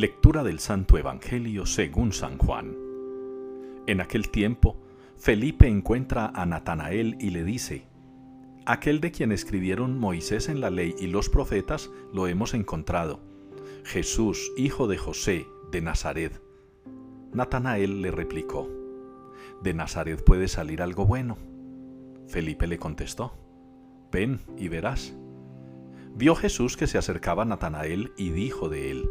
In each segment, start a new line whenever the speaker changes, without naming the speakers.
Lectura del Santo Evangelio según San Juan. En aquel tiempo, Felipe encuentra a Natanael y le dice, Aquel de quien escribieron Moisés en la ley y los profetas lo hemos encontrado, Jesús, hijo de José, de Nazaret. Natanael le replicó, ¿De Nazaret puede salir algo bueno? Felipe le contestó, Ven y verás. Vio Jesús que se acercaba a Natanael y dijo de él,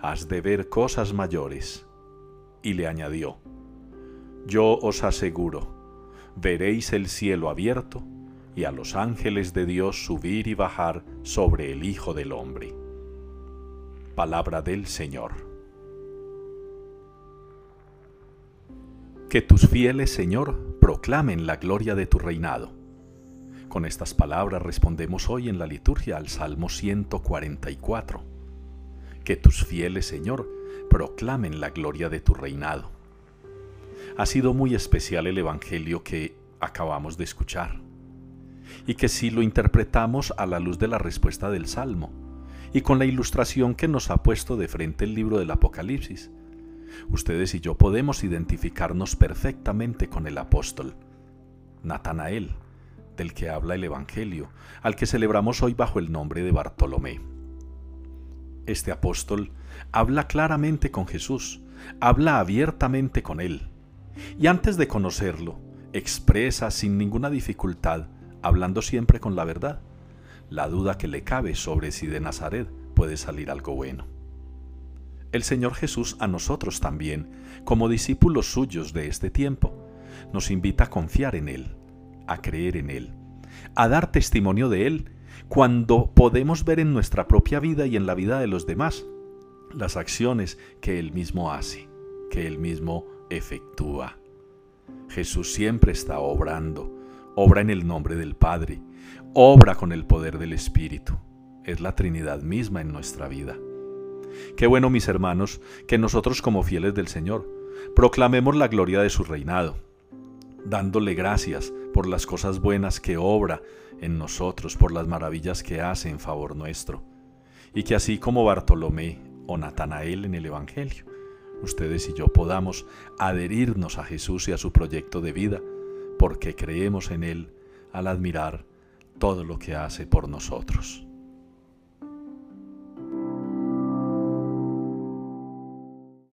Has de ver cosas mayores. Y le añadió, Yo os aseguro, veréis el cielo abierto y a los ángeles de Dios subir y bajar sobre el Hijo del Hombre. Palabra del Señor. Que tus fieles, Señor, proclamen la gloria de tu reinado. Con estas palabras respondemos hoy en la liturgia al Salmo 144. Que tus fieles, Señor, proclamen la gloria de tu reinado. Ha sido muy especial el Evangelio que acabamos de escuchar y que si lo interpretamos a la luz de la respuesta del Salmo y con la ilustración que nos ha puesto de frente el libro del Apocalipsis, ustedes y yo podemos identificarnos perfectamente con el apóstol, Natanael, del que habla el Evangelio, al que celebramos hoy bajo el nombre de Bartolomé. Este apóstol habla claramente con Jesús, habla abiertamente con él, y antes de conocerlo, expresa sin ninguna dificultad, hablando siempre con la verdad, la duda que le cabe sobre si de Nazaret puede salir algo bueno. El Señor Jesús a nosotros también, como discípulos suyos de este tiempo, nos invita a confiar en Él, a creer en Él, a dar testimonio de Él cuando podemos ver en nuestra propia vida y en la vida de los demás las acciones que Él mismo hace, que Él mismo efectúa. Jesús siempre está obrando, obra en el nombre del Padre, obra con el poder del Espíritu. Es la Trinidad misma en nuestra vida. Qué bueno, mis hermanos, que nosotros como fieles del Señor proclamemos la gloria de su reinado, dándole gracias por las cosas buenas que obra en nosotros, por las maravillas que hace en favor nuestro. Y que así como Bartolomé o Natanael en el Evangelio, ustedes y yo podamos adherirnos a Jesús y a su proyecto de vida, porque creemos en Él al admirar todo lo que hace por nosotros.